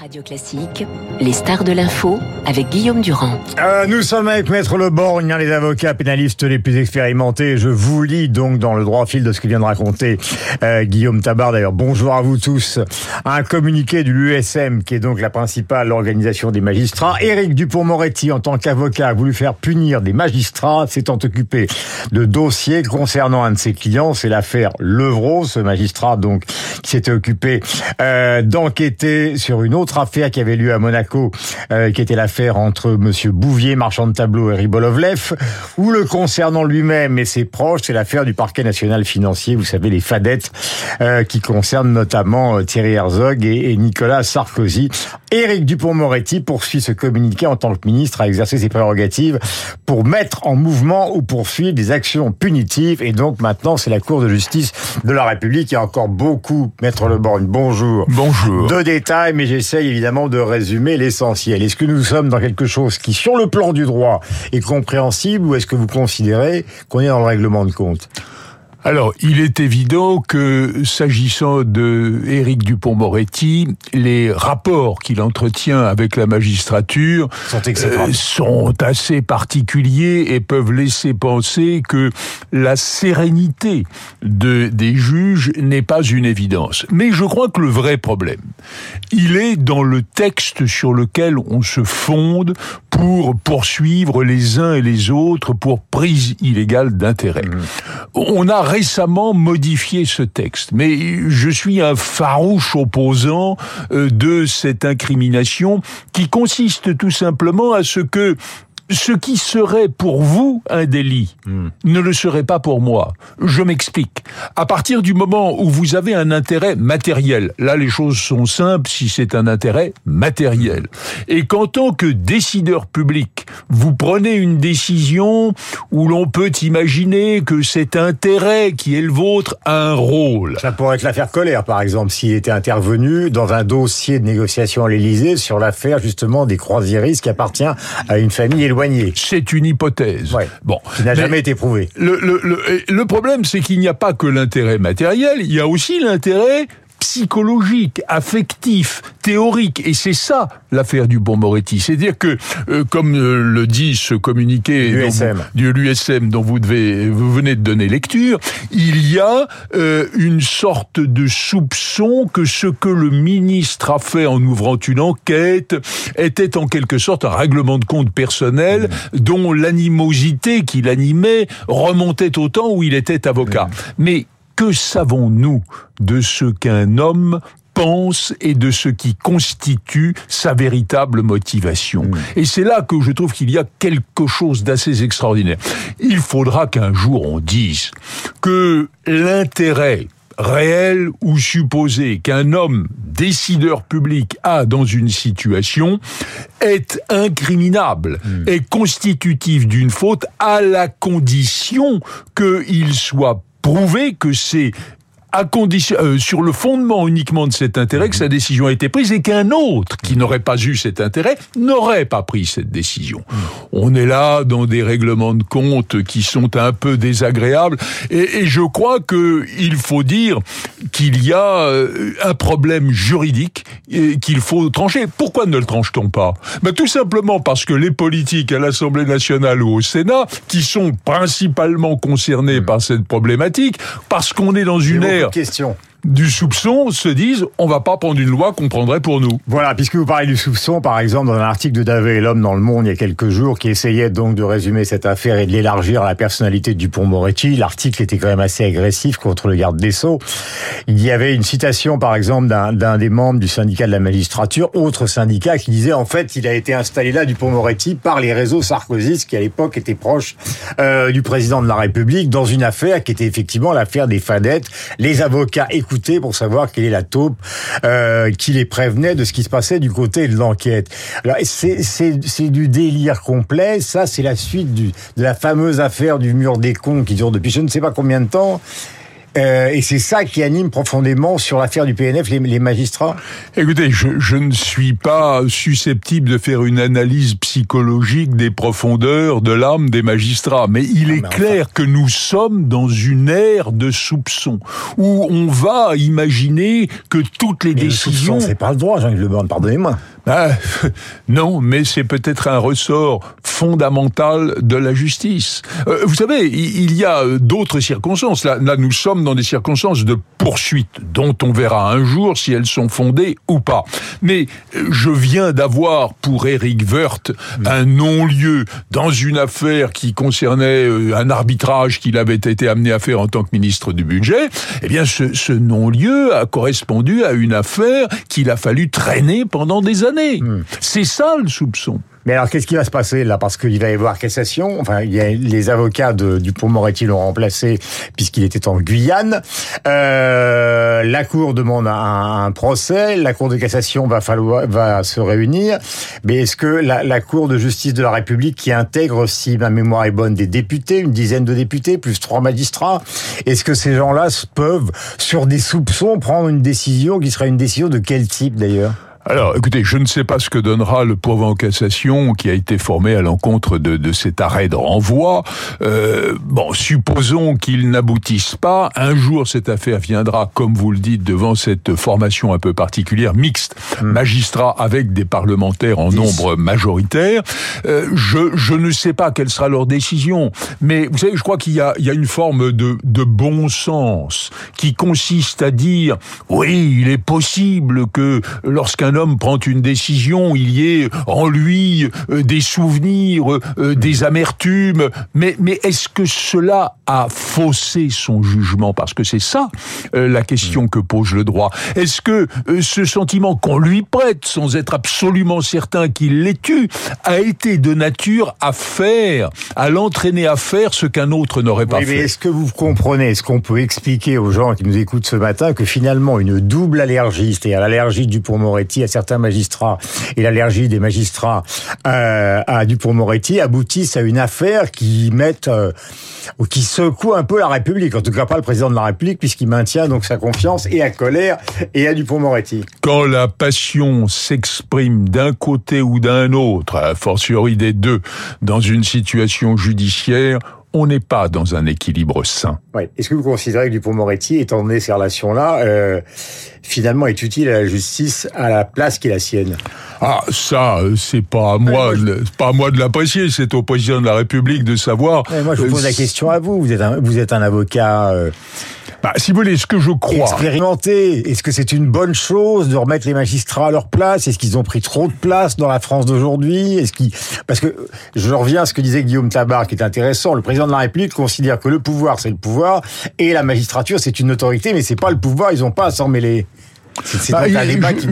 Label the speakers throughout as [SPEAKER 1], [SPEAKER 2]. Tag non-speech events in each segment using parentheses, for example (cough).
[SPEAKER 1] Radio Classique, les stars de l'info avec Guillaume Durand.
[SPEAKER 2] Euh, nous sommes avec Maître Le Borgne, les avocats pénalistes les plus expérimentés. Je vous lis donc dans le droit fil de ce que vient de raconter euh, Guillaume Tabar. D'ailleurs, bonjour à vous tous. Un communiqué de l'USM, qui est donc la principale organisation des magistrats. Éric Dupont-Moretti, en tant qu'avocat, a voulu faire punir des magistrats, s'étant occupé de dossiers concernant un de ses clients. C'est l'affaire Levrault, ce magistrat donc qui s'était occupé euh, d'enquêter sur une autre affaire qui avait lieu à Monaco, euh, qui était l'affaire entre Monsieur Bouvier, marchand de tableaux, et Ribolovlev, ou le concernant lui-même et ses proches, c'est l'affaire du parquet national financier, vous savez, les fadettes, euh, qui concernent notamment euh, Thierry Herzog et, et, Nicolas Sarkozy. Éric Dupont-Moretti poursuit ce communiqué en tant que ministre à exercer ses prérogatives pour mettre en mouvement ou poursuivre des actions punitives, et donc maintenant c'est la Cour de justice de la République. Il y a encore beaucoup, Maître Le Borgne, bonjour.
[SPEAKER 3] Bonjour.
[SPEAKER 2] De détails, mais j'essaie évidemment de résumer l'essentiel. Est-ce que nous sommes dans quelque chose qui, sur le plan du droit, est compréhensible ou est-ce que vous considérez qu'on est dans le règlement de compte?
[SPEAKER 3] Alors, il est évident que s'agissant de Éric Dupont-Moretti, les rapports qu'il entretient avec la magistrature
[SPEAKER 2] sont, euh,
[SPEAKER 3] sont, assez particuliers et peuvent laisser penser que la sérénité de, des juges n'est pas une évidence. Mais je crois que le vrai problème, il est dans le texte sur lequel on se fonde pour poursuivre les uns et les autres pour prise illégale d'intérêt. Mmh. On a récemment modifié ce texte, mais je suis un farouche opposant euh, de cette incrimination qui consiste tout simplement à ce que ce qui serait pour vous un délit hmm. ne le serait pas pour moi. Je m'explique. À partir du moment où vous avez un intérêt matériel, là les choses sont simples si c'est un intérêt matériel, et qu'en tant que décideur public, vous prenez une décision où l'on peut imaginer que cet intérêt qui est le vôtre a un rôle.
[SPEAKER 2] Ça pourrait être l'affaire Colère, par exemple, s'il était intervenu dans un dossier de négociation à l'Élysée sur l'affaire justement des croisiéristes qui appartient à une famille éloignée
[SPEAKER 3] c'est une hypothèse.
[SPEAKER 2] Bon, qui n'a jamais été prouvée.
[SPEAKER 3] Le, le, le, le problème, c'est qu'il n'y a pas que l'intérêt matériel, il y a aussi l'intérêt psychologique, affectif, théorique. Et c'est ça l'affaire du bon Moretti. C'est-à-dire que, euh, comme euh, le dit ce communiqué
[SPEAKER 2] de
[SPEAKER 3] l'USM dont vous, devez, vous venez de donner lecture, il y a euh, une sorte de soupçon que ce que le ministre a fait en ouvrant une enquête était en quelque sorte un règlement de compte personnel mmh. dont l'animosité qui l'animait remontait au temps où il était avocat. Mmh. Mais que savons-nous de ce qu'un homme pense et de ce qui constitue sa véritable motivation. Mmh. Et c'est là que je trouve qu'il y a quelque chose d'assez extraordinaire. Il faudra qu'un jour on dise que l'intérêt réel ou supposé qu'un homme décideur public a dans une situation est incriminable, mmh. est constitutif d'une faute à la condition qu'il soit prouver que c'est à condition, euh, sur le fondement uniquement de cet intérêt que sa mhm. décision a été prise et qu'un autre qui n'aurait pas eu cet intérêt n'aurait pas pris cette décision. Mhm. On est là dans des règlements de compte qui sont un peu désagréables et, et je crois que il faut dire qu'il y a euh, un problème juridique qu'il faut trancher. Pourquoi ne le tranche-t-on pas? Ben, Tout simplement parce que les politiques à l'Assemblée nationale ou au Sénat, qui sont principalement concernés par cette problématique, parce qu'on est dans une ère
[SPEAKER 2] Question
[SPEAKER 3] du soupçon se disent on va pas prendre une loi qu'on prendrait pour nous.
[SPEAKER 2] Voilà, puisque vous parlez du soupçon, par exemple, dans un article de David et l'homme dans le Monde il y a quelques jours, qui essayait donc de résumer cette affaire et de l'élargir à la personnalité du pont Moretti, l'article était quand même assez agressif contre le garde des Sceaux. Il y avait une citation, par exemple, d'un des membres du syndicat de la magistrature, autre syndicat, qui disait en fait il a été installé là du pont Moretti par les réseaux sarkozystes qui à l'époque étaient proches euh, du président de la République dans une affaire qui était effectivement l'affaire des fadettes. Les avocats pour savoir quelle est la taupe euh, qui les prévenait de ce qui se passait du côté de l'enquête. Alors c'est du délire complet. Ça, c'est la suite de la fameuse affaire du mur des cons qui dure depuis je ne sais pas combien de temps. Euh, et c'est ça qui anime profondément sur l'affaire du PNF les, magistrats
[SPEAKER 3] Écoutez, je, je, ne suis pas susceptible de faire une analyse psychologique des profondeurs de l'âme des magistrats, mais il est clair que nous sommes dans une ère de soupçon, où on va imaginer que toutes les décisions...
[SPEAKER 2] C'est pas le droit, Jean-Yves Le Borne, pardonnez-moi.
[SPEAKER 3] Ah, (laughs) non, mais c'est peut-être un ressort fondamental de la justice. Euh, vous savez, il y a d'autres circonstances. Là, là, nous sommes dans des circonstances de poursuite, dont on verra un jour si elles sont fondées ou pas. Mais euh, je viens d'avoir pour Eric Woerth un non-lieu dans une affaire qui concernait euh, un arbitrage qu'il avait été amené à faire en tant que ministre du budget. Eh bien, ce, ce non-lieu a correspondu à une affaire qu'il a fallu traîner pendant des années. Hmm. C'est ça le soupçon.
[SPEAKER 2] Mais alors, qu'est-ce qui va se passer là? Parce qu'il va y avoir cassation. Enfin, il y a les avocats de Dupont-Moretti l'ont remplacé puisqu'il était en Guyane. Euh, la Cour demande un, procès. La Cour de cassation va falloir va se réunir. Mais est-ce que la, la, Cour de justice de la République, qui intègre, si ma mémoire est bonne, des députés, une dizaine de députés plus trois magistrats, est-ce que ces gens-là peuvent, sur des soupçons, prendre une décision qui serait une décision de quel type d'ailleurs?
[SPEAKER 3] Alors, écoutez, je ne sais pas ce que donnera le pourvoi en cassation qui a été formé à l'encontre de, de, cet arrêt de renvoi. Euh, bon, supposons qu'il n'aboutisse pas. Un jour, cette affaire viendra, comme vous le dites, devant cette formation un peu particulière, mixte, hmm. magistrat avec des parlementaires en nombre majoritaire. Euh, je, je ne sais pas quelle sera leur décision, mais vous savez, je crois qu'il y a, il y a une forme de, de bon sens qui consiste à dire, oui, il est possible que lorsqu'un un homme prend une décision, il y ait en lui euh, des souvenirs, euh, des amertumes, mais, mais est-ce que cela a faussé son jugement? Parce que c'est ça euh, la question que pose le droit. Est-ce que ce sentiment qu'on lui prête, sans être absolument certain qu'il l'ait eu, a été de nature à faire, à l'entraîner à faire ce qu'un autre n'aurait pas
[SPEAKER 2] oui,
[SPEAKER 3] fait?
[SPEAKER 2] est-ce que vous comprenez, est-ce qu'on peut expliquer aux gens qui nous écoutent ce matin que finalement une double allergie, c'est-à-dire l'allergie du À certains magistrats et l'allergie des magistrats euh, à Dupont-Moretti aboutissent à une affaire qui euh, qui secoue un peu la République. En tout cas, pas le président de la République, puisqu'il maintient donc sa confiance et à Colère et à Dupont-Moretti.
[SPEAKER 3] Quand la passion s'exprime d'un côté ou d'un autre, a fortiori des deux, dans une situation judiciaire, on n'est pas dans un équilibre sain.
[SPEAKER 2] Est-ce que vous considérez que Dupont-Moretti, étant donné ces relations-là, euh, finalement est utile à la justice à la place qui est la sienne?
[SPEAKER 3] Ah, ça, euh, c'est pas à moi, pas à moi de l'apprécier. C'est au président de la République de savoir.
[SPEAKER 2] moi, je vous pose la euh, question à vous. Vous êtes un, vous êtes un avocat. Euh,
[SPEAKER 3] bah, si vous voulez, ce que je crois.
[SPEAKER 2] Expérimenté. Est-ce que c'est une bonne chose de remettre les magistrats à leur place? Est-ce qu'ils ont pris trop de place dans la France d'aujourd'hui? Est-ce qu'ils, parce que je reviens à ce que disait Guillaume Tabar, qui est intéressant. Le président de la République considère que le pouvoir, c'est le pouvoir, et la magistrature, c'est une autorité, mais c'est pas le pouvoir. Ils ont pas à s'en mêler. C'est bah, un débat qui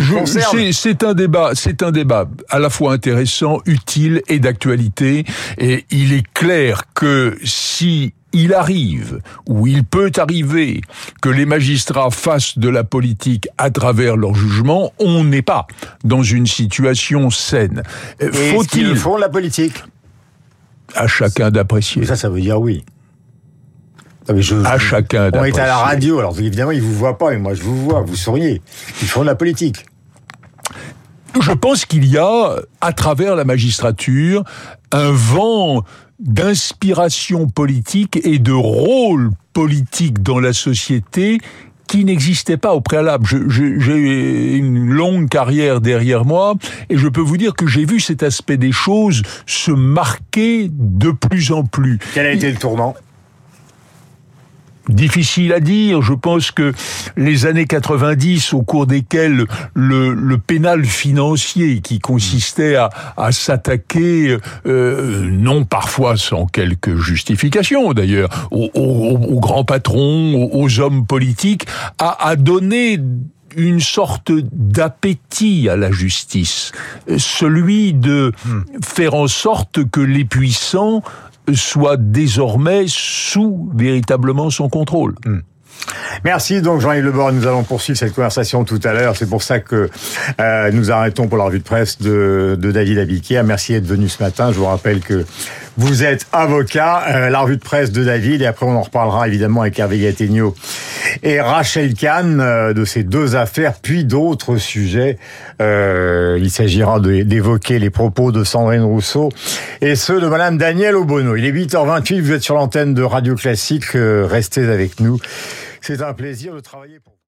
[SPEAKER 3] C'est un débat, c'est un débat à la fois intéressant, utile et d'actualité. Et il est clair que si il arrive, ou il peut arriver, que les magistrats fassent de la politique à travers leur jugement, on n'est pas dans une situation saine.
[SPEAKER 2] Faut-il font la politique?
[SPEAKER 3] À chacun d'apprécier.
[SPEAKER 2] Ça, ça veut dire oui.
[SPEAKER 3] À chacun
[SPEAKER 2] On est à la radio, alors évidemment, ils vous voient pas, et moi je vous vois, vous souriez. Ils font de la politique.
[SPEAKER 3] Je pense qu'il y a, à travers la magistrature, un vent d'inspiration politique et de rôle politique dans la société qui n'existait pas au préalable. J'ai une longue carrière derrière moi et je peux vous dire que j'ai vu cet aspect des choses se marquer de plus en plus.
[SPEAKER 2] Quel a été le tournant?
[SPEAKER 3] Difficile à dire. Je pense que les années 90, au cours desquelles le, le pénal financier, qui consistait à, à s'attaquer, euh, non parfois sans quelque justification d'ailleurs, aux, aux, grands patrons, aux, hommes politiques, a, a donné une sorte d'appétit à la justice, celui de hmm. faire en sorte que les puissants soit désormais sous véritablement son contrôle. Hmm.
[SPEAKER 2] Merci donc Jean-Yves Lebord. Nous allons poursuivre cette conversation tout à l'heure. C'est pour ça que euh, nous arrêtons pour la revue de presse de, David Abiquière. Merci d'être venu ce matin. Je vous rappelle que Vous êtes avocat, euh, la revue de presse de David, et après on en reparlera évidemment avec Hervé Gattegno et Rachel Kahn euh, de ces deux affaires, puis d'autres sujets. Euh, il s'agira d'évoquer les propos de Sandrine Rousseau et ceux de Madame Danielle Obono. Il est 8h28, vous êtes sur l'antenne de Radio Classique, restez avec nous. C'est un plaisir de travailler pour